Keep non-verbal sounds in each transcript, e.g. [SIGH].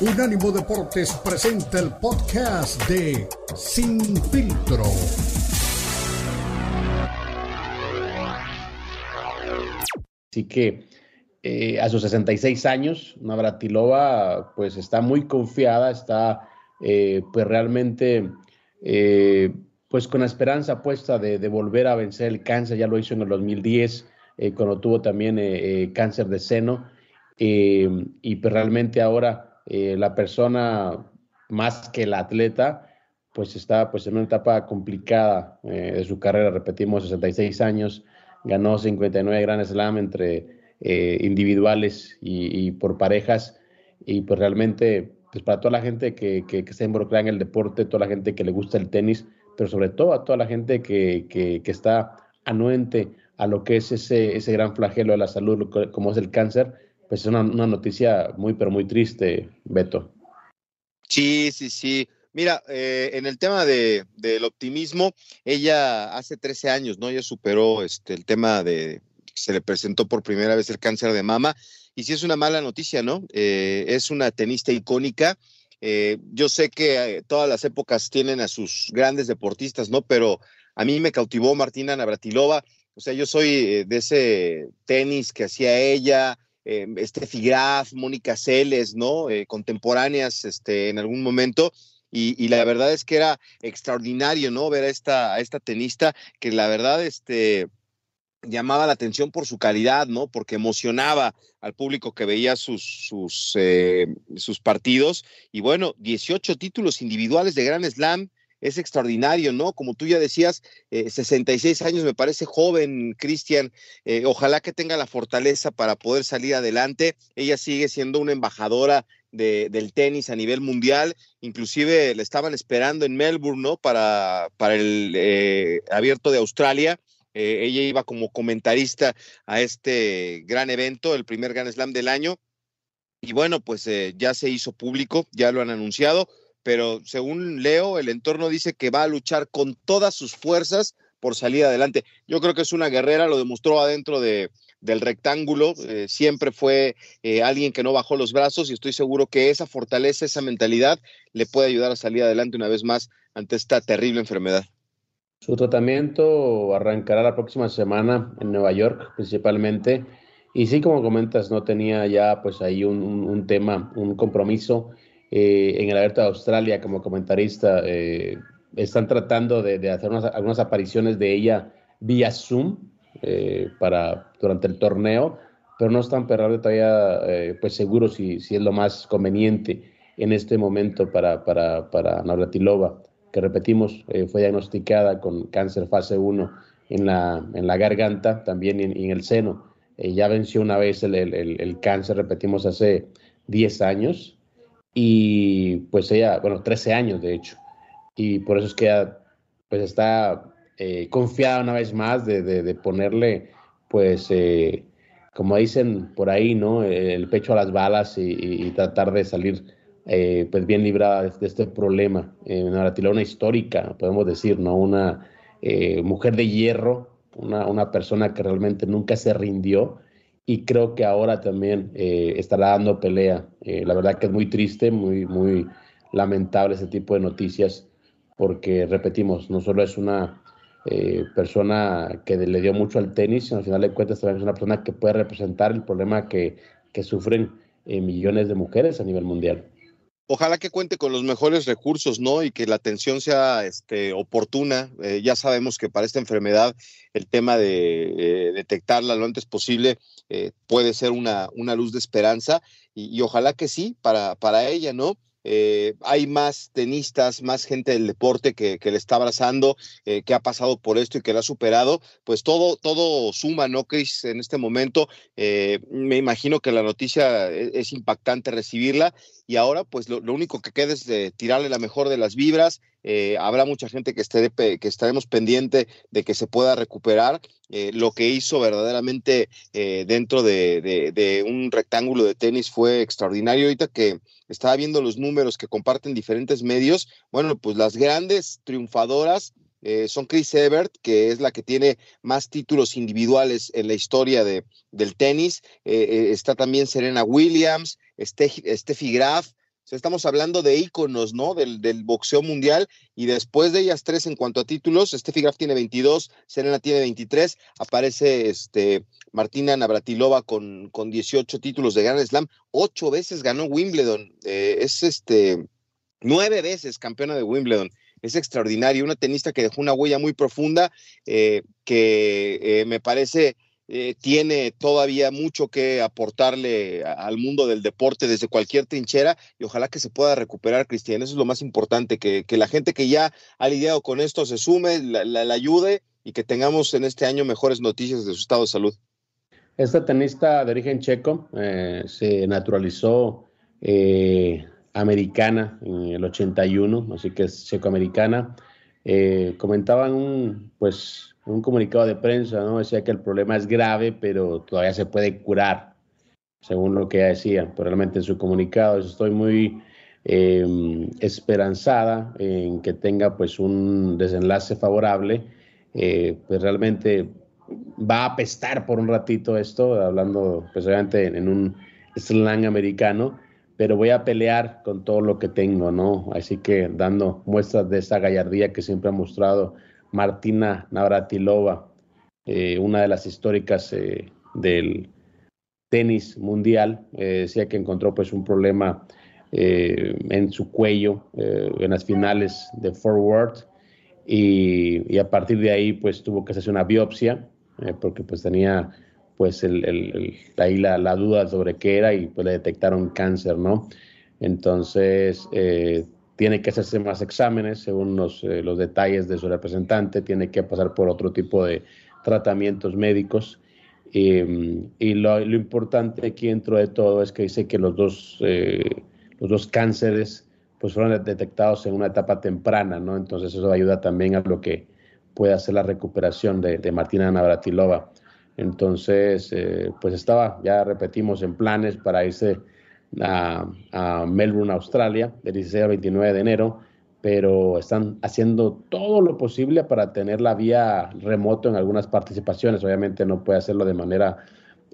Unánimo Deportes presenta el podcast de Sin Filtro. Así que eh, a sus 66 años, Navratilova pues está muy confiada, está eh, pues realmente eh, pues con la esperanza puesta de, de, volver a vencer el cáncer, ya lo hizo en el 2010 cuando tuvo también cáncer de seno y pues realmente ahora eh, la persona más que el atleta, pues está pues en una etapa complicada eh, de su carrera, repetimos, 66 años, ganó 59 Grand Slam entre eh, individuales y, por parejas, y pues realmente, pues para toda la gente que, que, que, está involucrada en el deporte, toda la gente que le gusta el tenis, pero sobre todo a toda la gente que, que está anuente a lo que es ese, ese gran flagelo de la salud, como es el cáncer, pues es una, noticia muy, pero muy triste, Beto. Sí, sí, sí. Mira, eh, en el tema de, del optimismo, ella hace 13 años, ¿no? Ella superó este, el tema de, se le presentó por primera vez el cáncer de mama, y sí es una mala noticia, ¿no? Eh, es una tenista icónica. Eh, yo sé que todas las épocas tienen a sus grandes deportistas, ¿no? Pero a mí me cautivó Martina Navratilova. O sea, yo soy de ese tenis que hacía ella, eh, Steffi Graf, Mónica Celes, ¿no? Eh, contemporáneas este, en algún momento. Y, la verdad es que era extraordinario, ¿no? Ver a esta, esta tenista que la verdad, este, llamaba la atención por su calidad, ¿no? Porque emocionaba al público que veía sus, sus, eh, sus partidos. Y bueno, 18 títulos individuales de Grand Slam, es extraordinario, ¿no? Como tú ya decías, 66 eh, años me parece joven, Cristian. Eh, ojalá que tenga la fortaleza para poder salir adelante. Ella sigue siendo una embajadora del tenis a nivel mundial. Inclusive le estaban esperando en Melbourne, ¿no? Para, para el eh, abierto de Australia. ella iba como comentarista a este gran evento, el primer Grand Slam del año. Y bueno, pues ya se hizo público, ya lo han anunciado pero según Leo, el entorno dice que va a luchar con todas sus fuerzas por salir adelante. Yo creo que es una guerrera, lo demostró adentro de, del rectángulo, eh, siempre fue eh, alguien que no bajó los brazos y estoy seguro que esa fortaleza, esa mentalidad le puede ayudar a salir adelante una vez más ante esta terrible enfermedad. Su tratamiento arrancará la próxima semana en Nueva York principalmente y sí, como comentas, no tenía ya pues ahí un, un tema, un compromiso eh, en el Abierto de Australia como comentarista. Eh, están tratando de, hacer algunas apariciones de ella vía Zoom eh, para, durante el torneo, pero no están perrando todavía pues seguros si, si es lo más conveniente en este momento para, para, para Navratilova, que repetimos, fue diagnosticada con cáncer fase 1 en la, en la garganta, también en, en el seno. ya venció una vez el, el, el, cáncer, repetimos, hace 10 años, y pues ella, bueno, 13 años de hecho. Y por eso es que pues está eh, confiada una vez más de, de, ponerle pues, eh, como dicen por ahí, ¿no? El pecho a las balas y, tratar de salir eh, pues bien librada de, este problema. una una histórica, podemos decir, ¿no? Una mujer de hierro, una, una persona que realmente nunca se rindió y creo que ahora también eh, estará dando pelea. Eh, la verdad que es muy triste, muy, muy lamentable ese tipo de noticias, porque repetimos, no solo es una eh, persona que le dio mucho al tenis, sino al final de cuentas también es una persona que puede representar el problema que, que sufren millones de mujeres a nivel mundial ojalá que cuente con los mejores recursos, ¿no? Y que la atención sea este, oportuna. Eh, ya sabemos que para esta enfermedad el tema de eh, detectarla lo antes posible eh, puede ser una, una, luz de esperanza y, y, ojalá que sí para, para ella, ¿no? Eh, hay más tenistas, más gente del deporte que, le está abrazando, eh, que ha pasado por esto y que lo ha superado, pues todo, todo suma, ¿no, Chris? En este momento, eh, me imagino que la noticia e, es, impactante recibirla y ahora, pues lo, único que queda es tirarle la mejor de las vibras. Habrá mucha gente que, esté, que estaremos pendiente de que se pueda recuperar. lo que hizo verdaderamente dentro de, un rectángulo de tenis fue extraordinario. Ahorita que estaba viendo los números que comparten diferentes medios, bueno, pues las grandes triunfadoras eh, son Chris Evert, que es la que tiene más títulos individuales en la historia de, del tenis, eh, eh, está también Serena Williams, Steffi Graf, estamos hablando de íconos, ¿no? Del, boxeo mundial. Y después de ellas tres en cuanto a títulos, Steffi Graf tiene 22, Serena tiene 23, aparece este, Martina Navratilova con, con 18 títulos de Grand Slam, ocho veces ganó Wimbledon, eh, es este, nueve veces campeona de Wimbledon es extraordinario, una tenista que dejó una huella muy profunda, eh, que eh, me parece eh, tiene todavía mucho que aportarle al mundo del deporte desde cualquier trinchera y ojalá que se pueda recuperar, Cristian. Eso es lo más importante, que, la gente que ya ha lidiado con esto se sume, la, ayude y que tengamos en este año mejores noticias de su estado de salud. Esta tenista de origen checo se naturalizó americana en el 81, así que es checo-americana. Eh, comentaban pues, un comunicado de prensa, ¿no? Decía que el problema es grave, pero todavía se puede curar, según lo que decía. Pero realmente en su comunicado estoy muy em, esperanzada en que tenga pues un desenlace favorable. Eh, pues realmente va a apestar por un ratito esto, hablando pues obviamente en un slang americano, pero voy a pelear con todo lo que tengo, ¿no? Así que dando muestras de esa gallardía que siempre ha mostrado Martina Navratilova, eh, una de las históricas eh, del tenis mundial, eh, decía que encontró pues un problema en su cuello en las finales de Forward y, y, a partir de ahí pues tuvo que hacerse una biopsia porque pues tenía pues ahí la, la, duda sobre qué era y pues le detectaron cáncer, ¿no? Entonces, eh, tiene que hacerse más exámenes según los, eh, los, detalles de su representante, tiene que pasar por otro tipo de tratamientos médicos. y lo, lo, importante aquí dentro de todo es que dice que los dos, eh, los dos cánceres pues fueron detectados en una etapa temprana, ¿no? Entonces eso ayuda también a lo que puede hacer la recuperación de, de Martina Navratilova. Entonces, eh, pues estaba, ya repetimos, en planes para irse a, Melbourne, Australia, del 16 al 29 de enero, pero están haciendo todo lo posible para tener la vía remoto en algunas participaciones. Obviamente no puede hacerlo de manera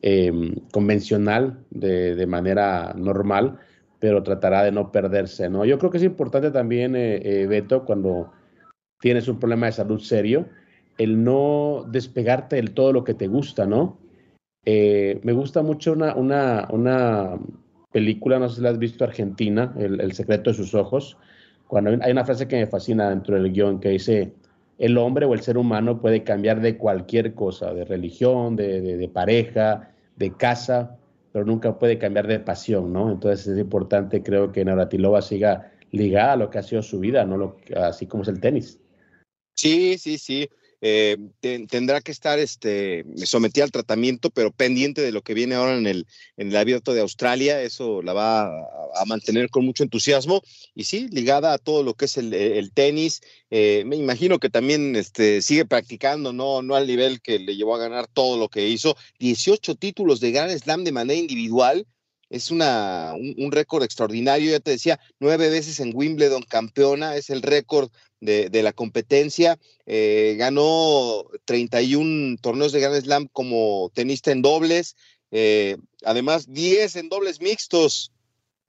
em, convencional, de, manera normal, pero tratará de no perderse, ¿no? Yo creo que es importante también, eh, eh, Beto, cuando tienes un problema de salud serio, el no despegarte del todo lo que te gusta, ¿no? Eh, me gusta mucho una, una, una, película, no sé si la has visto, Argentina, el, secreto de sus ojos, cuando hay una frase que me fascina dentro del guion que dice, el hombre o el ser humano puede cambiar de cualquier cosa, de religión, de, de, pareja, de casa, pero nunca puede cambiar de pasión, ¿no? Entonces es importante, creo que Navratilova siga ligada a lo que ha sido su vida, ¿no? Lo, así como es el tenis. Sí, sí, sí. Eh, tendrá que estar este, sometida al tratamiento, pero pendiente de lo que viene ahora en el, en el abierto de Australia. Eso la va a, mantener con mucho entusiasmo y sí, ligada a todo lo que es el, tenis. Eh, me imagino que también este, sigue practicando, no, no al nivel que le llevó a ganar todo lo que hizo. 18 títulos de Grand Slam de manera individual es una, un, récord extraordinario. Ya te decía, nueve veces en Wimbledon campeona, es el récord de, la competencia. Eh, ganó 31 torneos de Grand Slam como tenista en dobles, eh, además 10 en dobles mixtos.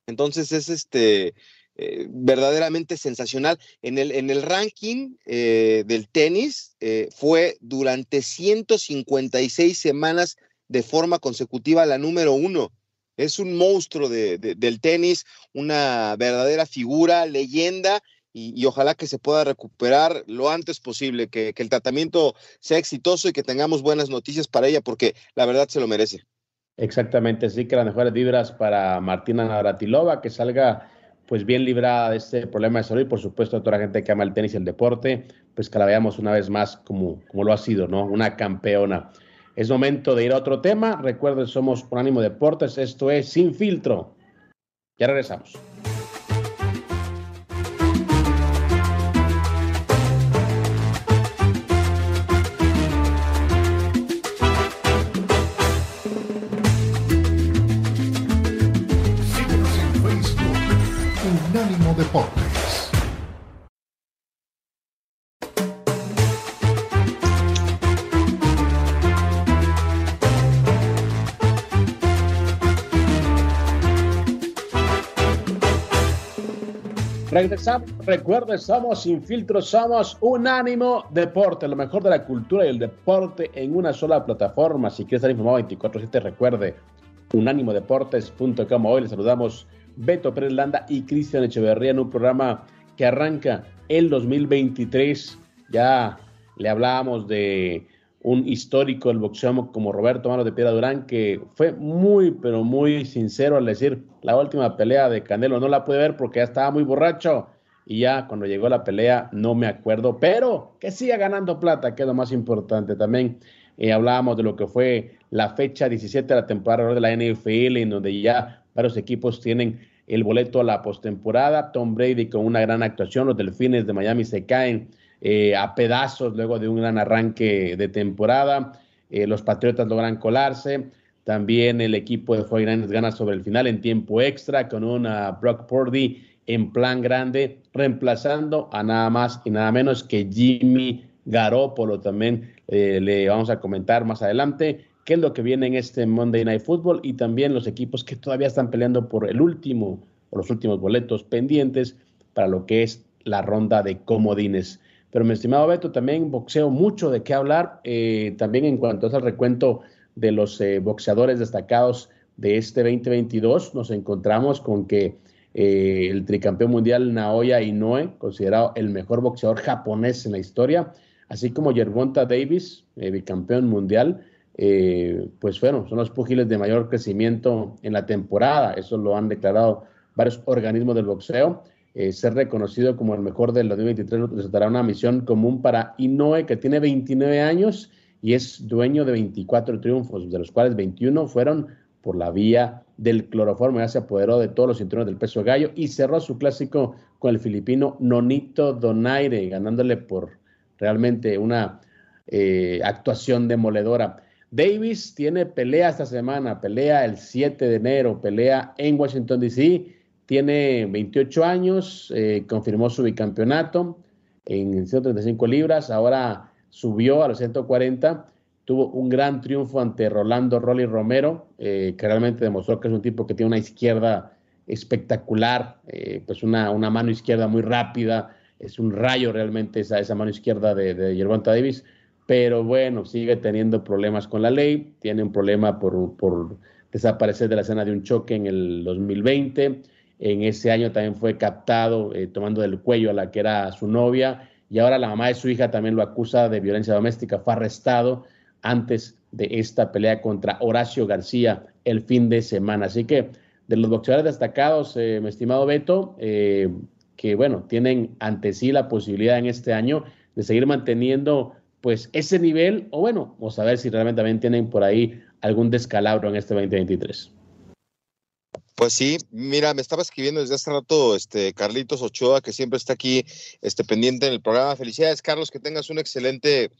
Entonces es este eh, verdaderamente sensacional. En el, en el ranking del tenis fue durante 156 semanas de forma consecutiva la número uno. Es un monstruo del tenis, una verdadera figura, leyenda, y, ojalá que se pueda recuperar lo antes posible, que, el tratamiento sea exitoso y que tengamos buenas noticias para ella, porque la verdad se lo merece. Exactamente, sí que las mejores vibras para Martina Navratilova, que salga pues bien librada de este problema de salud y por supuesto a toda la gente que ama el tenis y el deporte, pues que la veamos una vez más como, como lo ha sido, ¿no? Una campeona. Es momento de ir a otro tema. Recuerden, somos un ánimo Deportes. Esto es Sin Filtro. Ya regresamos. Deportes. Regresamos, somos Sin Filtro, somos Unánimo Deporte, lo mejor de la cultura y el deporte en una sola plataforma. Si quieres estar informado 24-7, recuerde unánimodeportes.com. Hoy les saludamos Beto Pérez Landa y Cristian Echeverría en un programa que arranca el 2023. Ya le hablábamos de un histórico del boxeo como Roberto Mano de Piedra Durán, que fue muy, pero muy sincero al decir, la última pelea de Canelo no la pude ver porque ya estaba muy borracho y ya cuando llegó la pelea no me acuerdo, pero que siga ganando plata, que es lo más importante. También eh, hablábamos de lo que fue la fecha 17 de la temporada de la NFL, en donde ya varios equipos tienen el boleto a la postemporada. Tom Brady con una gran actuación, los Delfines de Miami se caen eh, a pedazos luego de un gran arranque de temporada. Eh, los Patriotas logran colarse. También el equipo de 49 gana sobre el final en tiempo extra con una Brock Purdy en plan grande, reemplazando a nada más y nada menos que Jimmy Garoppolo. También eh, le vamos a comentar más adelante qué es lo que viene en este Monday Night Football y también los equipos que todavía están peleando por el último o los últimos boletos pendientes para lo que es la ronda de comodines. Pero mi estimado Beto, también boxeo mucho de qué hablar, eh, también en cuanto al recuento de los eh, boxeadores destacados de este 2022, nos encontramos con que eh, el tricampeón mundial Naoya Inoue, considerado el mejor boxeador japonés en la historia, así como Yerbonta Davis, bicampeón mundial, pues bueno, son los pugiles de mayor crecimiento en la temporada, eso lo han declarado varios organismos del boxeo. Eh, ser reconocido como el mejor del 2023 resultará una misión común para Inoue, que tiene 29 años y es dueño de 24 triunfos, de los cuales 21 fueron por la vía del cloroformo. Ya se apoderó de todos los cinturones del peso gallo y cerró su clásico con el filipino Nonito Donaire, ganándole por realmente una eh, actuación demoledora. Davis tiene pelea esta semana, pelea el 7 de enero, pelea en Washington, D.C tiene 28 años, eh, confirmó su bicampeonato en 135 libras, ahora subió a los 140, tuvo un gran triunfo ante Rolando Rolly Romero, eh, que realmente demostró que es un tipo que tiene una izquierda espectacular, eh, pues una, mano izquierda muy rápida, es un rayo realmente esa, esa mano izquierda de, de Davis, pero bueno, sigue teniendo problemas con la ley, tiene un problema por, por desaparecer de la escena de un choque en el 2020, en ese año también fue captado eh, tomando del cuello a la que era su novia y ahora la mamá de su hija también lo acusa de violencia doméstica. Fue arrestado antes de esta pelea contra Horacio García el fin de semana. Así que de los boxeadores destacados, eh, mi estimado Beto, eh, que bueno, tienen ante sí la posibilidad en este año de seguir manteniendo pues ese nivel o bueno, o saber si realmente también tienen por ahí algún descalabro en este 2023. Pues sí, mira, me estaba escribiendo desde hace rato este Carlitos Ochoa, que siempre está aquí este, pendiente en el programa. Felicidades, Carlos, que tengas un excelente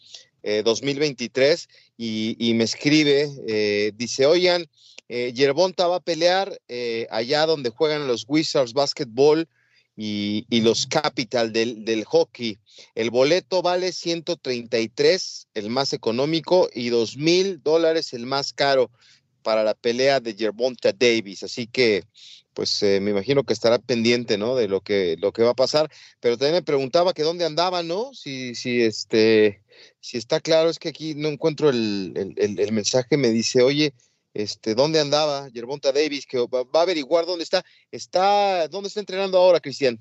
2023. Eh, y, me escribe, eh, dice, oigan, eh, Yerbonta va a pelear eh, allá donde juegan los Wizards Basketball y, y los Capital del, del, hockey. El boleto vale 133, el más económico, y dos mil dólares, el más caro para la pelea de Gervonta Davis. Así que, pues eh, me imagino que estará pendiente, ¿no? De lo que, lo que va a pasar. Pero también me preguntaba que dónde andaba, ¿no? Si, si, este, si está claro, es que aquí no encuentro el, el, el mensaje, me dice, oye, este, ¿dónde andaba Gervonta Davis? Que va, va, a averiguar dónde está. está. ¿Dónde está entrenando ahora, Cristian?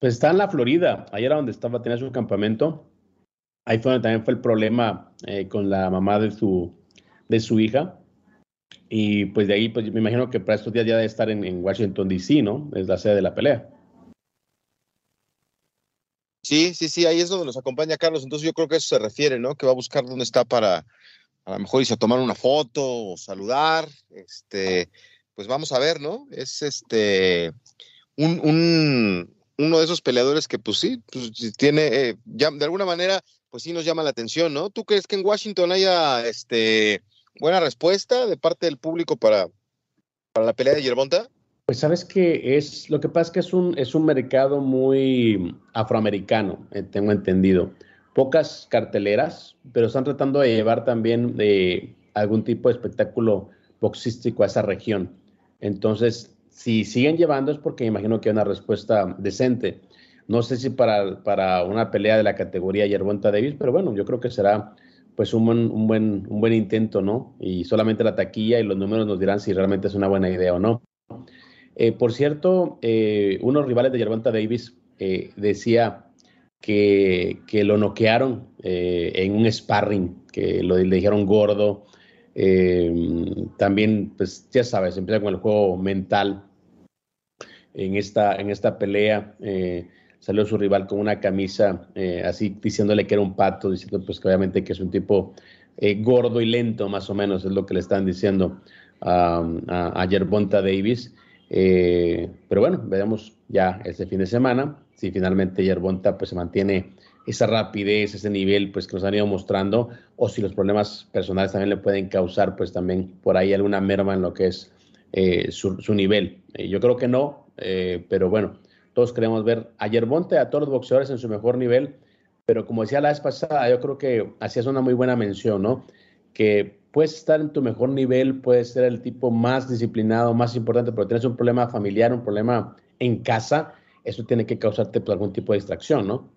Pues está en la Florida, ayer era donde estaba, tenía su campamento. Ahí fue donde también fue el problema eh, con la mamá de su, de su hija. Y pues de ahí, pues me imagino que para estos días ya debe estar en, en Washington, D.C., ¿no? Es la sede de la pelea. Sí, sí, sí, ahí es donde nos acompaña Carlos. Entonces yo creo que eso se refiere, ¿no? Que va a buscar dónde está para a lo mejor irse tomar una foto o saludar. Este, pues vamos a ver, ¿no? Es este un, un uno de esos peleadores que pues sí, pues tiene, eh, ya, de alguna manera, pues sí nos llama la atención, ¿no? ¿Tú crees que en Washington haya este buena respuesta de parte del público para, para la pelea de Yerbonta? Pues sabes que es, lo que pasa es que es un, es un mercado muy afroamericano, eh, tengo entendido. Pocas carteleras, pero están tratando de llevar también de algún tipo de espectáculo boxístico a esa región. Entonces, si siguen llevando es porque imagino que hay una respuesta decente. No sé si para, para una pelea de la categoría Yerbonta Davis, pero bueno, yo creo que será pues un buen, un buen, un buen intento, ¿no? Y solamente la taquilla y los números nos dirán si realmente es una buena idea o no. Eh, por cierto, eh, unos rivales de Yerbonta Davis eh, decía que, lo noquearon en un sparring, que lo, le dijeron gordo. también, pues ya sabes, empieza con el juego mental en esta, en esta pelea. Eh, salió su rival con una camisa eh, así diciéndole que era un pato, diciendo pues que obviamente que es un tipo eh, gordo y lento, más o menos, es lo que le están diciendo a, a, Davis. pero bueno, veremos ya este fin de semana si finalmente Yerbonta pues se mantiene esa rapidez, ese nivel pues que nos han ido mostrando, o si los problemas personales también le pueden causar pues también por ahí alguna merma en lo que es su, su, nivel. yo creo que no, eh, pero bueno, todos queremos ver a Yerbonte, a todos los boxeadores en su mejor nivel, pero como decía la vez pasada, yo creo que hacías una muy buena mención, ¿no? Que puedes estar en tu mejor nivel, puedes ser el tipo más disciplinado, más importante, pero tienes un problema familiar, un problema en casa, eso tiene que causarte pues, algún tipo de distracción, ¿no?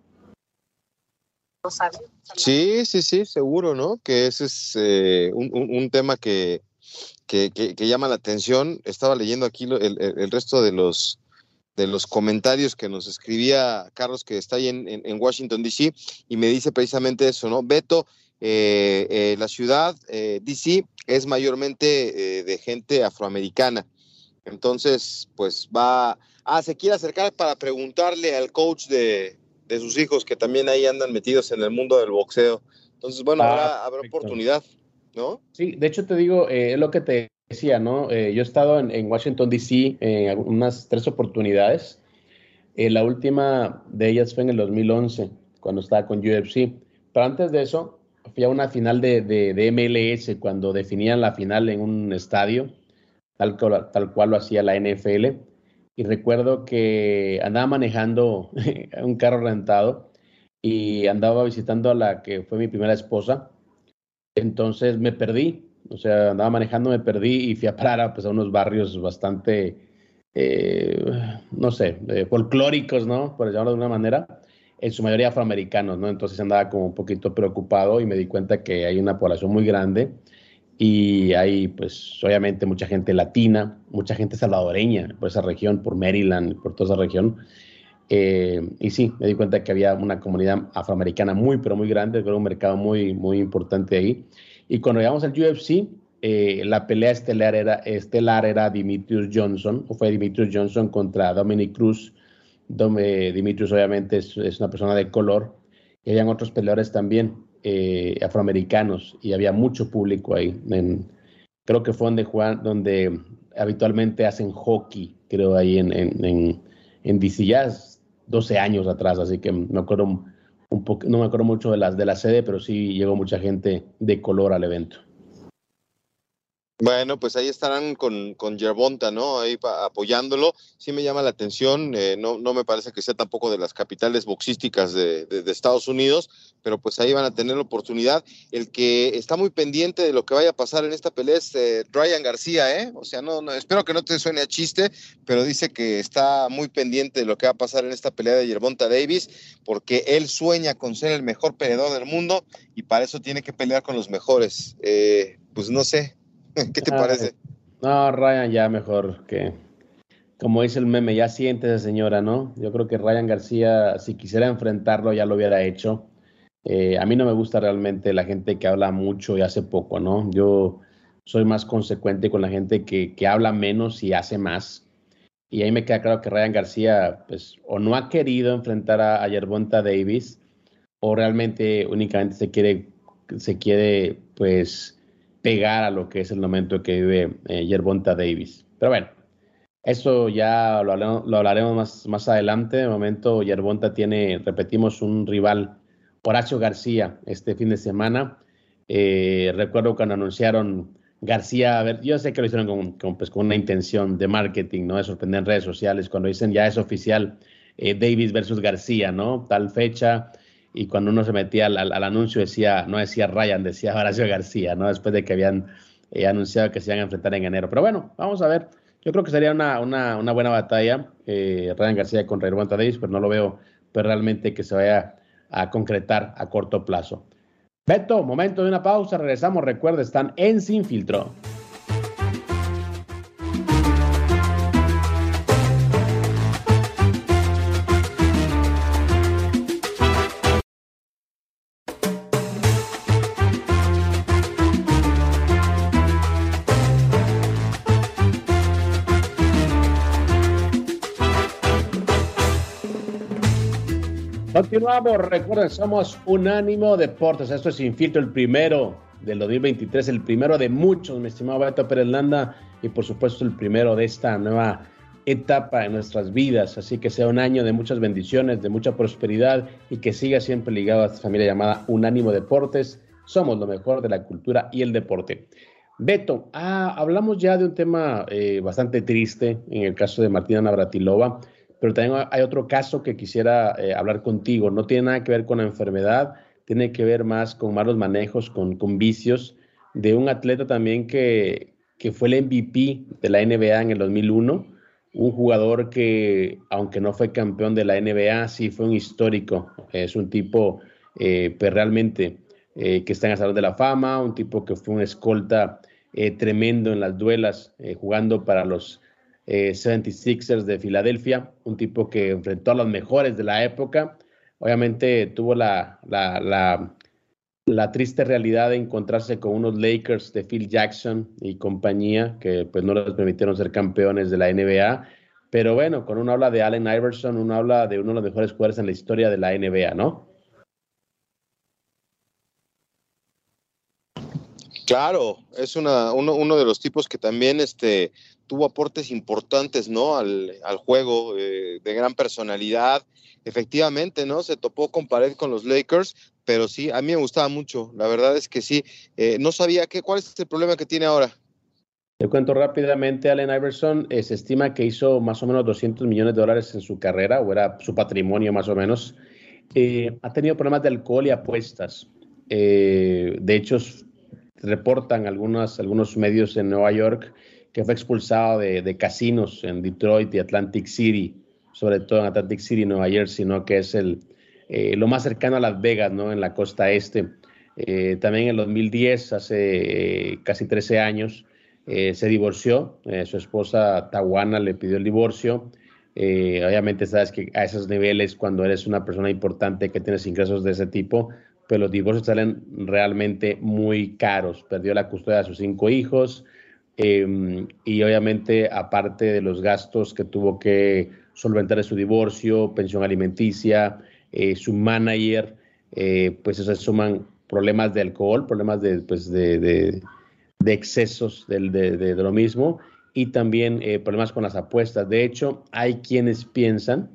Sí, sí, sí, seguro, ¿no? Que ese es eh, un, un, tema que, que, llama la atención. Estaba leyendo aquí el, resto de los, de los comentarios que nos escribía Carlos, que está ahí en, Washington, D.C., y me dice precisamente eso, ¿no? Beto, eh, eh, la ciudad, eh, D.C., es mayormente de gente afroamericana. Entonces, pues va, ah, se quiere acercar para preguntarle al coach de, sus hijos que también ahí andan metidos en el mundo del boxeo. Entonces, bueno, ah, habrá oportunidad. ¿no? Sí, de hecho te digo, eh, es lo que te decía, ¿no? Eh, yo he estado en, Washington, D.C. en unas tres oportunidades. Eh, la última de ellas fue en el 2011, cuando estaba con UFC. Pero antes de eso, fui a una final de, de, MLS, cuando definían la final en un estadio, tal, tal cual lo hacía la NFL. Y recuerdo que andaba manejando [LAUGHS] un carro rentado y andaba visitando a la que fue mi primera esposa entonces me perdí, o sea, andaba manejando, me perdí y fui a parar pues, a unos barrios bastante, eh, no sé, eh, folclóricos, ¿no? Por llamarlo de una manera, en su mayoría afroamericanos, ¿no? Entonces andaba como un poquito preocupado y me di cuenta que hay una población muy grande y hay, pues, obviamente mucha gente latina, mucha gente salvadoreña por esa región, por Maryland, por toda esa región. Eh, y sí, me di cuenta que había una comunidad afroamericana muy, pero muy grande, creo un mercado muy, muy importante ahí. Y cuando llegamos al UFC, eh, la pelea estelar era, estelar era Dimitrius Johnson, o fue Dimitrius Johnson contra Dominic Cruz. Dimitrius obviamente es, una persona de color, y habían otros peleadores también eh, afroamericanos, y había mucho público ahí. creo que fue donde, donde habitualmente hacen hockey, creo ahí en, en, en, en DC. 12 años atrás, así que me acuerdo poco, no me acuerdo mucho de las de la sede, pero sí llegó mucha gente de color al evento. Bueno, pues ahí estarán con, con Yerbonta, ¿no? Ahí apoyándolo. Sí me llama la atención, eh, no, no me parece que sea tampoco de las capitales boxísticas de, de, Estados Unidos, pero pues ahí van a tener la oportunidad. El que está muy pendiente de lo que vaya a pasar en esta pelea es eh, Ryan García, ¿eh? O sea, no, no, espero que no te suene a chiste, pero dice que está muy pendiente de lo que va a pasar en esta pelea de Yerbonta Davis, porque él sueña con ser el mejor peleador del mundo y para eso tiene que pelear con los mejores. Eh, pues no sé, [LAUGHS] ¿Qué te parece? No, Ryan ya mejor que, como dice el meme, ya siente esa señora, ¿no? Yo creo que Ryan García, si quisiera enfrentarlo, ya lo hubiera hecho. Eh, a mí no me gusta realmente la gente que habla mucho y hace poco, ¿no? Yo soy más consecuente con la gente que, que habla menos y hace más. Y ahí me queda claro que Ryan García, pues, o no ha querido enfrentar a, a Yerbonta Davis, o realmente únicamente se quiere, se quiere, pues, pegar a lo que es el momento que vive eh, Yerbonta Davis. Pero bueno, eso ya lo hablaremos, más, más adelante. De momento, Yerbonta tiene, repetimos, un rival, Horacio García, este fin de semana. Eh, recuerdo cuando anunciaron García, a ver, yo sé que lo hicieron con, pues, con una intención de marketing, ¿no? De sorprender en redes sociales, cuando dicen ya es oficial eh, Davis versus García, ¿no? Tal fecha, y cuando uno se metía al, anuncio decía, no decía Ryan, decía Horacio García, ¿no? Después de que habían eh, anunciado que se iban a enfrentar en enero. Pero bueno, vamos a ver yo creo que sería una, una, buena batalla, eh, Ryan García contra Irwanta Davis, pero no lo veo pero realmente que se vaya a concretar a corto plazo. Beto, momento de una pausa, regresamos, recuerda, están en Sin Filtro. Continuamos, recuerden, somos Unánimo Deportes. Esto es Sin Filtro, el primero del 2023, el primero de muchos, mi estimado Beto Pérez Landa, y por supuesto el primero de esta nueva etapa en nuestras vidas. Así que sea un año de muchas bendiciones, de mucha prosperidad y que siga siempre ligado a esta familia llamada Unánimo Deportes. Somos lo mejor de la cultura y el deporte. Beto, ah, hablamos ya de un tema eh, bastante triste en el caso de Martina Navratilova pero también hay otro caso que quisiera eh, hablar contigo. No tiene nada que ver con la enfermedad, tiene que ver más con malos manejos, con, con vicios de un atleta también que, que fue el MVP de la NBA en el 2001, un jugador que, aunque no fue campeón de la NBA, sí fue un histórico. Es un tipo eh, pues realmente eh, que está en el Salón de la Fama, un tipo que fue un escolta tremendo en las duelas, jugando para los 76ers eh, de Filadelfia, un tipo que enfrentó a los mejores de la época. Obviamente tuvo la, la, la, triste realidad de encontrarse con unos Lakers de Phil Jackson y compañía que pues no les permitieron ser campeones de la NBA. Pero bueno, con uno habla de Allen Iverson, uno habla de uno de los mejores jugadores en la historia de la NBA, ¿no? Claro, es una, uno, uno, de los tipos que también este, tuvo aportes importantes, ¿no? Al, juego, eh, de gran personalidad. Efectivamente, ¿no? Se topó con pared con los Lakers, pero sí, a mí me gustaba mucho. La verdad es que sí. Eh, no sabía qué, cuál es el problema que tiene ahora. Te cuento rápidamente, Allen Iverson eh, se estima que hizo más o menos 200 millones de dólares en su carrera, o era su patrimonio más o menos. ha tenido problemas de alcohol y apuestas. de hecho, reportan algunos, algunos medios en Nueva York que fue expulsado de, casinos en Detroit y Atlantic City, sobre todo en Atlantic City, Nueva Jersey, ¿no? que es el, eh, lo más cercano a Las Vegas, ¿no? en la costa este. Eh, también en el 2010, hace eh, casi 13 años, se divorció. su esposa Tawana le pidió el divorcio. obviamente sabes que a esos niveles, cuando eres una persona importante que tienes ingresos de ese tipo, pues los divorcios salen realmente muy caros. Perdió la custodia de sus cinco hijos, Em, y obviamente, aparte de los gastos que tuvo que solventar de su divorcio, pensión alimenticia, eh, su manager, eh, pues se suman problemas de alcohol, problemas de, pues de, excesos de, de, lo mismo y también eh, problemas con las apuestas. De hecho, hay quienes piensan,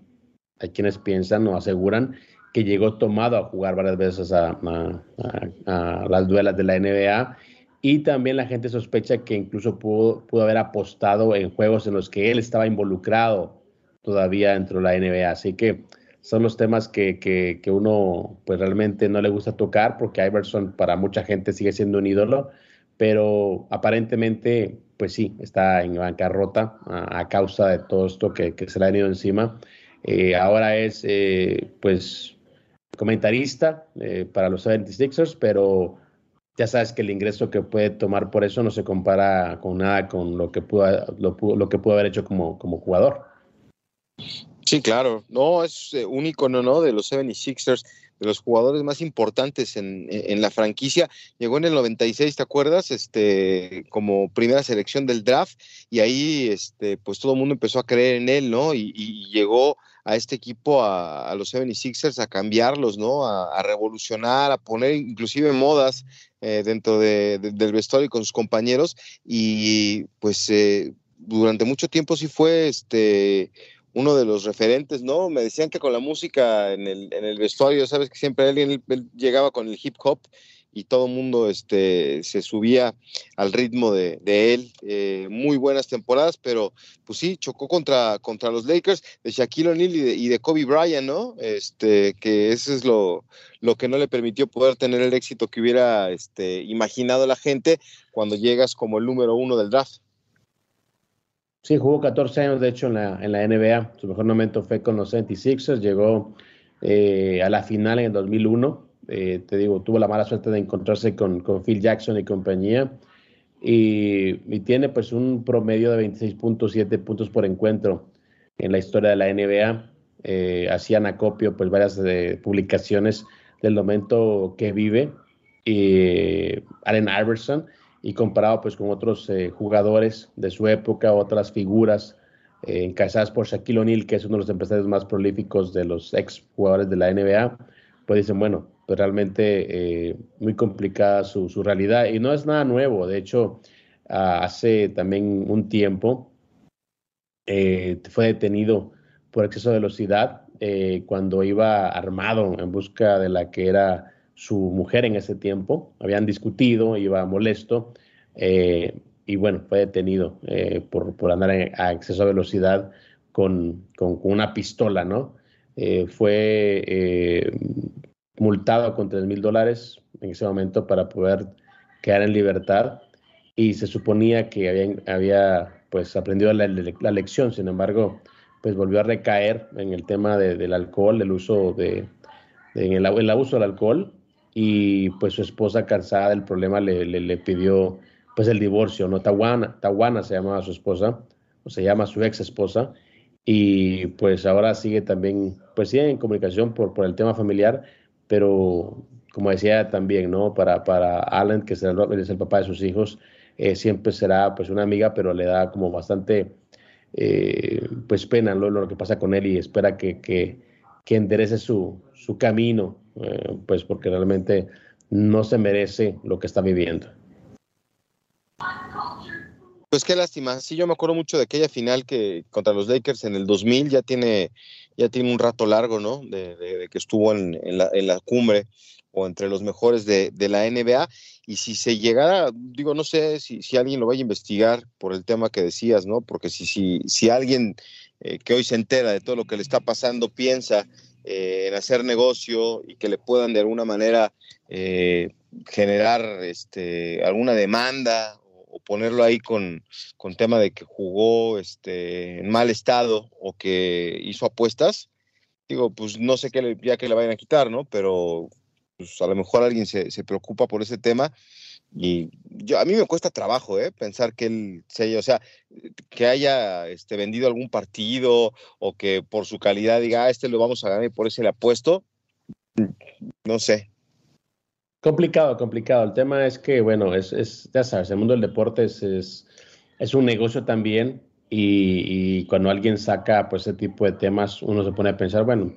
hay quienes piensan o aseguran que llegó tomado a jugar varias veces a las duelas de la NBA y también la gente sospecha que incluso pudo, haber apostado en juegos en los que él estaba involucrado todavía dentro de la NBA. Así que son los temas que, que, que, uno pues realmente no le gusta tocar porque Iverson para mucha gente sigue siendo un ídolo, pero aparentemente pues sí, está en bancarrota a, causa de todo esto que, que, se le ha venido encima. Eh, ahora es eh, pues comentarista eh, para los 76ers, pero ya sabes que el ingreso que puede tomar por eso no se compara con nada con lo que pudo, lo, que pudo haber hecho como, jugador. Sí, claro. No, es eh, único, ¿no? ¿no? De los 76ers, de los jugadores más importantes en, en, la franquicia. Llegó en el 96, ¿te acuerdas? Este, como primera selección del draft y ahí, este, pues todo el mundo empezó a creer en él, ¿no? Y, y llegó a este equipo, a, los 76ers, a cambiarlos, ¿no? A, revolucionar, a poner inclusive modas eh, dentro del vestuario con sus compañeros. Y pues eh, durante mucho tiempo sí fue este uno de los referentes, ¿no? Me decían que con la música en el, en el vestuario, sabes que siempre alguien llegaba con el hip hop y todo el mundo este, se subía al ritmo de, él. Eh, muy buenas temporadas, pero pues sí, chocó contra, contra los Lakers de Shaquille O'Neal y de, Kobe Bryant, ¿no? Este, que eso es lo, lo que no le permitió poder tener el éxito que hubiera este, imaginado la gente cuando llegas como el número uno del draft. Sí, jugó 14 años, de hecho, en la, en la NBA. Su mejor momento fue con los 76ers. Llegó eh, a la final en el 2001. Eh, te digo, tuvo la mala suerte de encontrarse con, Phil Jackson y compañía. Y, tiene pues un promedio de 26.7 puntos por encuentro en la historia de la NBA. Eh, hacían acopio pues varias eh, publicaciones del momento que vive y Allen Iverson y comparado pues con otros eh, jugadores de su época, otras figuras eh, encabezadas por Shaquille O'Neal, que es uno de los empresarios más prolíficos de los ex jugadores de la NBA, pues dicen, bueno, realmente eh, muy complicada su, su, realidad y no es nada nuevo, de hecho, hace también un tiempo eh, fue detenido por exceso de velocidad eh, cuando iba armado en busca de la que era su mujer en ese tiempo. Habían discutido, iba molesto y bueno, fue detenido por, por, andar a exceso de velocidad con, con, con una pistola, ¿no? Fue multado con 3 mil dólares en ese momento para poder quedar en libertad. Y se suponía que había, había pues aprendido la, la, lección, sin embargo, pues volvió a recaer en el tema de, del alcohol, el uso de, de en el, el, abuso del alcohol. Y pues su esposa cansada del problema le, le, le pidió pues el divorcio, ¿no? Tawana, Tawana se llamaba su esposa, o se llama su ex esposa, y pues ahora sigue también, pues sigue en comunicación por, por el tema familiar, pero como decía también, ¿no? Para, para Alan, que el, es el papá de sus hijos, eh, siempre será pues una amiga, pero le da como bastante, eh, pues pena ¿no? lo que pasa con él y espera que, que, que enderece su, su camino, eh, pues porque realmente no se merece lo que está viviendo. Pues qué lástima. Sí, yo me acuerdo mucho de aquella final que contra los Lakers en el 2000, ya tiene, ya tiene un rato largo, ¿no? De, de, de que estuvo en, en, la, en, la, cumbre o entre los mejores de, la NBA. Y si se llegara, digo, no sé si, si, alguien lo vaya a investigar por el tema que decías, ¿no? Porque si, si, si alguien eh, que hoy se entera de todo lo que le está pasando piensa eh, en hacer negocio y que le puedan de alguna manera eh, generar este, alguna demanda o ponerlo ahí con, con tema de que jugó este, en mal estado o que hizo apuestas, digo, pues no sé qué ya que le vayan a quitar, ¿no? Pero pues a lo mejor alguien se, se, preocupa por ese tema y yo, a mí me cuesta trabajo, ¿eh? Pensar que él se o sea, que haya este, vendido algún partido o que por su calidad diga, ah, este lo vamos a ganar y por ese le apuesto, no sé, Complicado, complicado. El tema es que, bueno, es, es ya sabes, el mundo del deporte es, es, es un negocio también y, cuando alguien saca pues ese tipo de temas, uno se pone a pensar, bueno,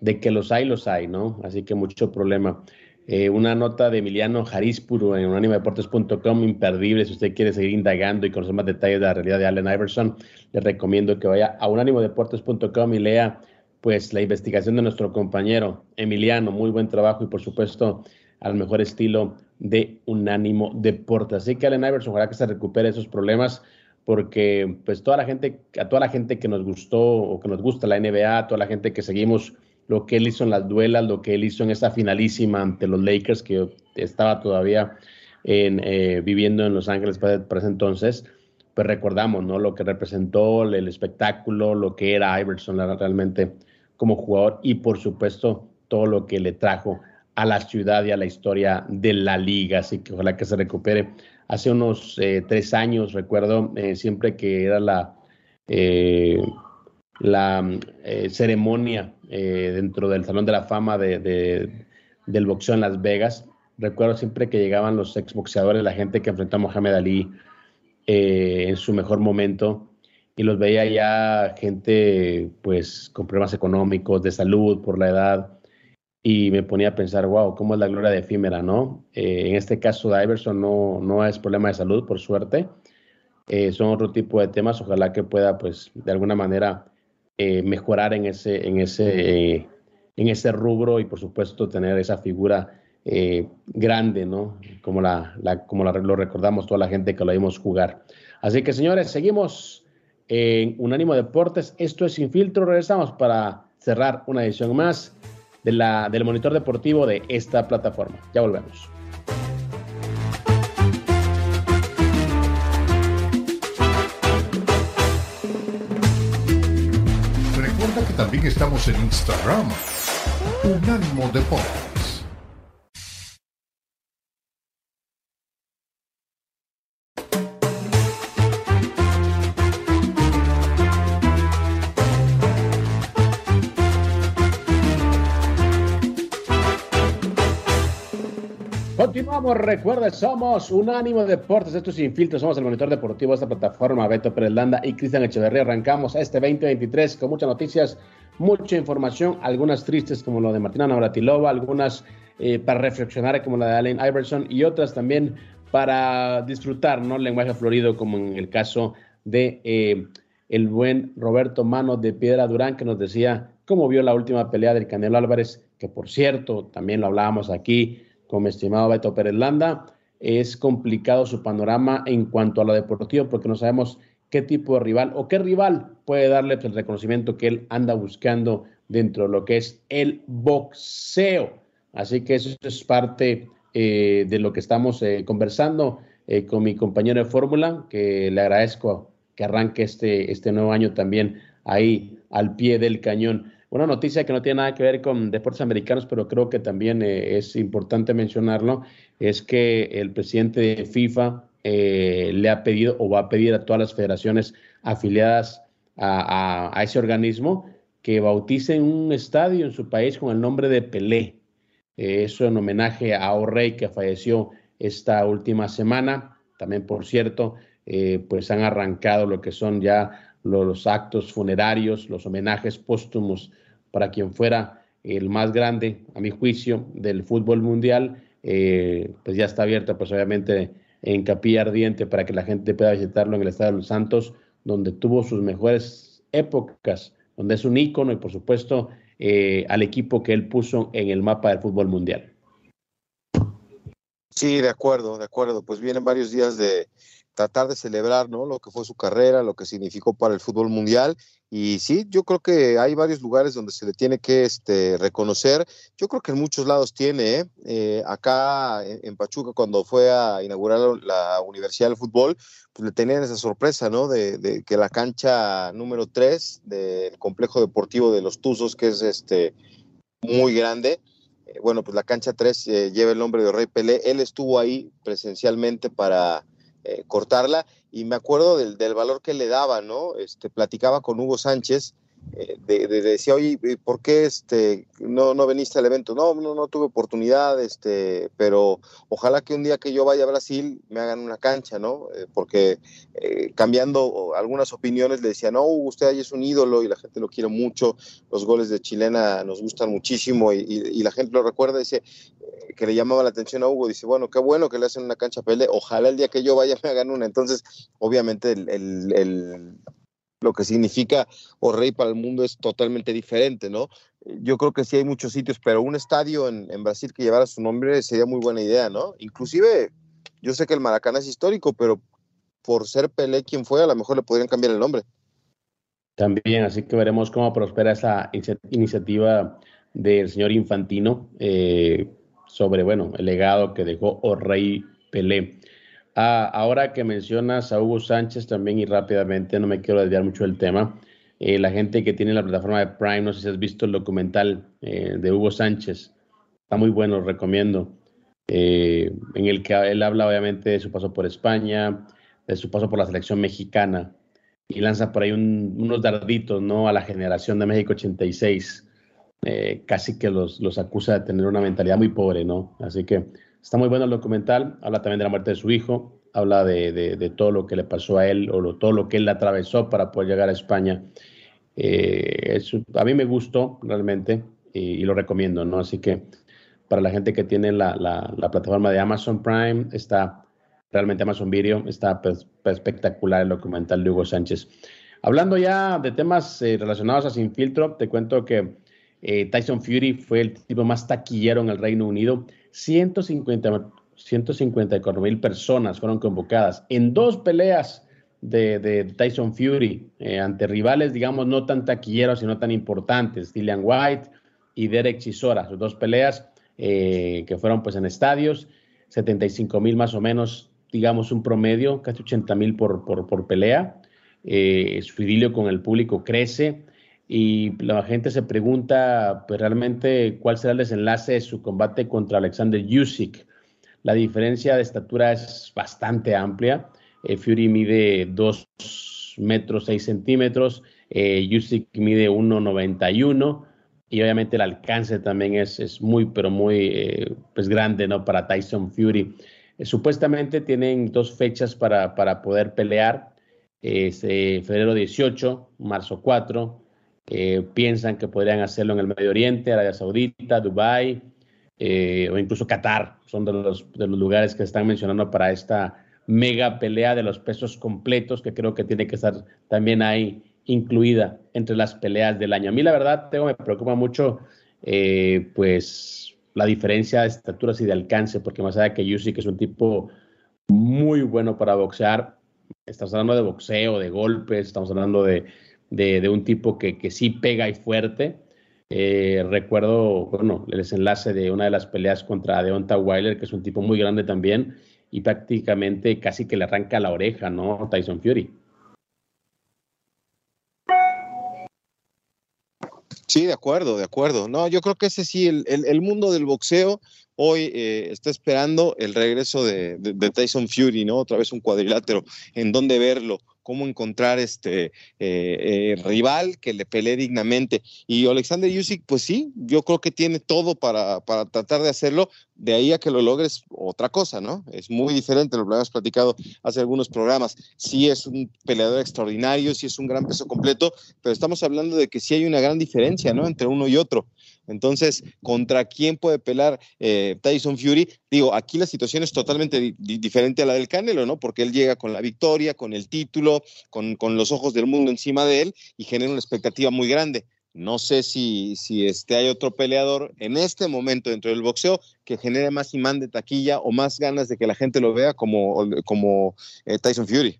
de que los hay, los hay, ¿no? Así que mucho problema. Eh, una nota de Emiliano Jarispuro en unanimedeportes.com, imperdible. Si usted quiere seguir indagando y conocer más detalles de la realidad de Allen Iverson, le recomiendo que vaya a unanimedeportes.com y lea pues la investigación de nuestro compañero Emiliano. Muy buen trabajo y por supuesto al mejor estilo de Unánimo Deporte. Así que Allen Iverson, ojalá que se recupere esos problemas, porque pues toda la gente, a toda la gente que nos gustó o que nos gusta la NBA, a toda la gente que seguimos lo que él hizo en las duelas, lo que él hizo en esa finalísima ante los Lakers, que estaba todavía en, eh, viviendo en Los Ángeles para, ese entonces, pues recordamos, ¿no? Lo que representó, el, el espectáculo, lo que era Iverson realmente como jugador y por supuesto todo lo que le trajo a la ciudad y a la historia de la liga, así que ojalá que se recupere. Hace unos eh, tres años, recuerdo, eh, siempre que era la, eh, la ceremonia dentro del Salón de la Fama de, de, del boxeo en Las Vegas, recuerdo siempre que llegaban los exboxeadores, la gente que enfrentó a Mohamed Ali en su mejor momento, y los veía ya gente pues con problemas económicos, de salud, por la edad, y me ponía a pensar, wow, cómo es la gloria de efímera, ¿no? Eh, en este caso de Iverson no, no es problema de salud, por suerte. Eh, son otro tipo de temas, ojalá que pueda, pues, de alguna manera eh, mejorar en ese, en, ese, en ese rubro y, por supuesto, tener esa figura grande, ¿no? Como, la, la como la, lo recordamos toda la gente que lo vimos jugar. Así que, señores, seguimos en Unánimo Deportes. Esto es Sin Filtro. Regresamos para cerrar una edición más del monitor deportivo de esta plataforma. Ya volvemos. Recuerda que también estamos en Instagram, Unánimo Deportes. Continuamos, recuerda, somos Unánimo Deportes, esto es Sin somos el monitor deportivo de esta plataforma, Beto Pérez y Cristian Echeverría. Arrancamos este 2023 con muchas noticias, mucha información, algunas tristes como lo de Martina Navratilova, algunas eh, para reflexionar como la de Allen Iverson y otras también para disfrutar, ¿no? Lenguaje florido como en el caso de eh, el buen Roberto Mano de Piedra Durán que nos decía cómo vio la última pelea del Canelo Álvarez, que por cierto, también lo hablábamos aquí, como estimado Beto Pérez Landa. Es complicado su panorama en cuanto a lo deportivo porque no sabemos qué tipo de rival o qué rival puede darle el reconocimiento que él anda buscando dentro de lo que es el boxeo. Así que eso es parte eh, de lo que estamos eh, conversando eh, con mi compañero de fórmula, que le agradezco que arranque este, este nuevo año también ahí al pie del cañón. Una noticia que no tiene nada que ver con deportes americanos, pero creo que también eh, es importante mencionarlo, es que el presidente de FIFA eh, le ha pedido o va a pedir a todas las federaciones afiliadas a, ese organismo que bauticen un estadio en su país con el nombre de Pelé. Eh, eso en homenaje a O'Reilly que falleció esta última semana. También, por cierto, pues han arrancado lo que son ya los actos funerarios, los homenajes póstumos para quien fuera el más grande, a mi juicio, del fútbol mundial, eh, pues ya está abierta, pues obviamente en Capilla Ardiente para que la gente pueda visitarlo en el Estadio de los Santos, donde tuvo sus mejores épocas, donde es un ícono y por supuesto eh, al equipo que él puso en el mapa del fútbol mundial. Sí, de acuerdo, de acuerdo. Pues vienen varios días de, tratar de celebrar ¿no? lo que fue su carrera, lo que significó para el fútbol mundial. Y sí, yo creo que hay varios lugares donde se le tiene que este, reconocer. Yo creo que en muchos lados tiene. ¿eh? Eh, acá en, Pachuca, cuando fue a inaugurar la Universidad del Fútbol, pues le tenían esa sorpresa, ¿no? De, que la cancha número 3 del complejo deportivo de los Tuzos, que es este, muy grande, eh, bueno, pues la cancha 3 lleva el nombre de Rey Pelé. Él estuvo ahí presencialmente para eh, cortarla y me acuerdo del, del, valor que le daba, ¿no? Este, platicaba con Hugo Sánchez eh, de, decía, oye, ¿por qué este, no, no veniste al evento? No, no, no tuve oportunidad, este, pero ojalá que un día que yo vaya a Brasil me hagan una cancha, ¿no? Eh, porque eh, cambiando algunas opiniones le decía, no, usted ahí es un ídolo y la gente lo quiere mucho, los goles de chilena nos gustan muchísimo y, la gente lo recuerda, dice que le llamaba la atención a Hugo, dice, bueno, qué bueno que le hacen una cancha a ojalá el día que yo vaya me hagan una. Entonces, obviamente el lo que significa o para el mundo es totalmente diferente, ¿no? Yo creo que sí hay muchos sitios, pero un estadio en, Brasil que llevara su nombre sería muy buena idea, ¿no? Inclusive, yo sé que el Maracaná es histórico, pero por ser Pelé quien fue, a lo mejor le podrían cambiar el nombre. También, así que veremos cómo prospera esa iniciativa del señor Infantino eh, sobre, bueno, el legado que dejó o rey Pelé. Ah, ahora que mencionas a Hugo Sánchez también y rápidamente, no me quiero desviar mucho del tema, eh, la gente que tiene la plataforma de Prime, no sé si has visto el documental eh, de Hugo Sánchez, está muy bueno, lo recomiendo, eh, en el que él habla obviamente de su paso por España, de su paso por la selección mexicana y lanza por ahí unos darditos ¿no? a la generación de México 86. casi que los, los acusa de tener una mentalidad muy pobre, ¿no? Así que Está muy bueno el documental, habla también de la muerte de su hijo, habla de, todo lo que le pasó a él o todo lo que él atravesó para poder llegar a España. Eh, a mí me gustó realmente y, lo recomiendo, ¿no? Así que para la gente que tiene la, plataforma de Amazon Prime, está realmente Amazon Video, está pues, espectacular el documental de Hugo Sánchez. Hablando ya de temas eh, relacionados a Sin Filtro, te cuento que eh, Tyson Fury fue el tipo más taquillero en el Reino Unido 150, 154 mil personas fueron convocadas en dos peleas de, Tyson Fury eh, ante rivales, digamos, no tan taquilleros sino tan importantes, Dillian White y Derek Chisora, sus dos peleas eh, que fueron pues en estadios, 75 mil más o menos, digamos un promedio, casi 80 mil por, por, pelea. Eh, su idilio con el público crece y la gente se pregunta pues, realmente cuál será el desenlace de su combate contra Alexander Usyk. La diferencia de estatura es bastante amplia. Eh, Fury mide 2 metros 6 centímetros, eh, Usyk mide 1,91 y obviamente el alcance también es, es muy, pero muy eh, pues grande ¿no? para Tyson Fury. Eh, supuestamente tienen dos fechas para, para poder pelear, es, eh, febrero 18, marzo 4. Piensan que podrían hacerlo en el Medio Oriente, Arabia Saudita, Dubái o incluso Qatar. Son de los, de los lugares que están mencionando para esta mega pelea de los pesos completos, que creo que tiene que estar también ahí incluida entre las peleas del año. A mí la verdad me preocupa mucho eh, pues la diferencia de estaturas y de alcance, porque más allá que Yusi, que es un tipo muy bueno para boxear, estamos hablando de boxeo, de golpes, estamos hablando de, de, un tipo que, que, sí pega y fuerte. Eh, recuerdo, bueno, el desenlace de una de las peleas contra Deonta Wilder, que es un tipo muy grande también, y prácticamente casi que le arranca la oreja, ¿no? Tyson Fury. Sí, de acuerdo, de acuerdo. No, yo creo que ese sí, el, el, mundo del boxeo hoy eh, está esperando el regreso de, de, Tyson Fury, ¿no? Otra vez un cuadrilátero, en dónde verlo, cómo encontrar este eh, eh, rival que le pelee dignamente. Y Alexander Usyk, pues sí, yo creo que tiene todo para, para, tratar de hacerlo. De ahí a que lo logres otra cosa, ¿no? Es muy diferente, lo habíamos platicado hace algunos programas. Sí es un peleador extraordinario, sí es un gran peso completo, pero estamos hablando de que sí hay una gran diferencia, ¿no? Entre uno y otro. Entonces, ¿contra quién puede pelar eh, Tyson Fury? Digo, aquí la situación es totalmente diferente a la del Canelo, ¿no? Porque él llega con la victoria, con el título, con, con, los ojos del mundo encima de él y genera una expectativa muy grande. No sé si, si este, hay otro peleador en este momento dentro del boxeo que genere más imán de taquilla o más ganas de que la gente lo vea como, como eh, Tyson Fury.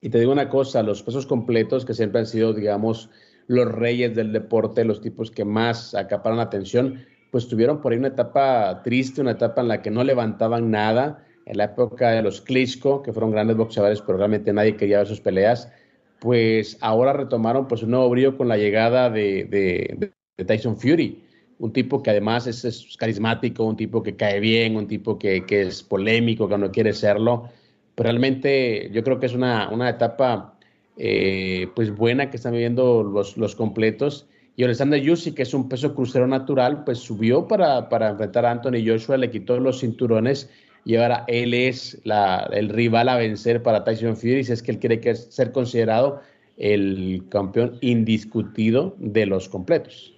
Y te digo una cosa, los pesos completos que siempre han sido, digamos, los reyes del deporte, los tipos que más acaparan atención, pues tuvieron por ahí una etapa triste, una etapa en la que no levantaban nada, en la época de los Klitschko, que fueron grandes boxeadores, pero realmente nadie quería ver sus peleas, pues ahora retomaron pues un nuevo brío con la llegada de, Tyson Fury, un tipo que además es, carismático, un tipo que cae bien, un tipo que, es polémico, que no quiere serlo, pero realmente yo creo que es una, una etapa eh, pues buena que están viviendo los, los completos. Y Alexander Yussi, que es un peso crucero natural, pues subió para, para enfrentar a Anthony Joshua, le quitó los cinturones y ahora él es la, el rival a vencer para Tyson Fury, si es que él quiere que ser considerado el campeón indiscutido de los completos.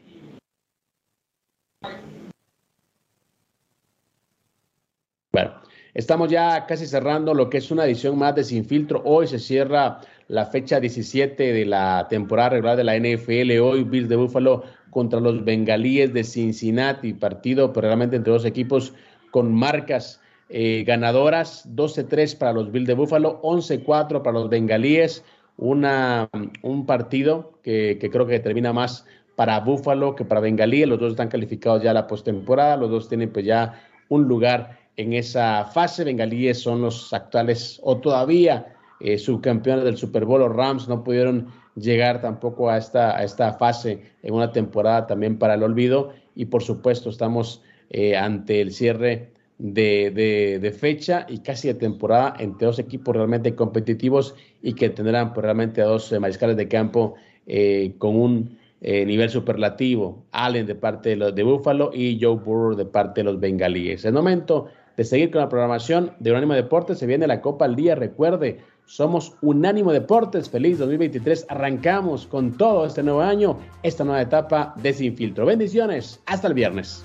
Bueno, estamos ya casi cerrando lo que es una edición más de Sin Filtro. Hoy se cierra la fecha 17 de la temporada regular de la NFL. Hoy Bills de Buffalo contra los Bengalíes de Cincinnati, partido pero realmente entre dos equipos con marcas eh, ganadoras, 12-3 para los Bills de Buffalo, 11-4 para los Bengalíes, una, un partido que, que, creo que termina más para Buffalo que para Bengalíes, los dos están calificados ya a la postemporada, los dos tienen pues ya un lugar en esa fase, Bengalíes son los actuales o todavía eh, subcampeones del Super Bowl, los Rams no pudieron llegar tampoco a esta, a esta fase en una temporada también para el olvido. Y por supuesto estamos eh, ante el cierre de, de, fecha y casi de temporada entre dos equipos realmente competitivos y que tendrán pues, realmente a dos eh, mariscales de campo eh, con un nivel superlativo, Allen de parte de los de Buffalo y Joe Burrow de parte de los bengalíes. el momento de seguir con la programación de Unánimo Deportes, se viene la Copa al Día, recuerde, somos Unánimo Deportes. Feliz 2023. Arrancamos con todo este nuevo año, esta nueva etapa de Sin Filtro. Bendiciones. Hasta el viernes.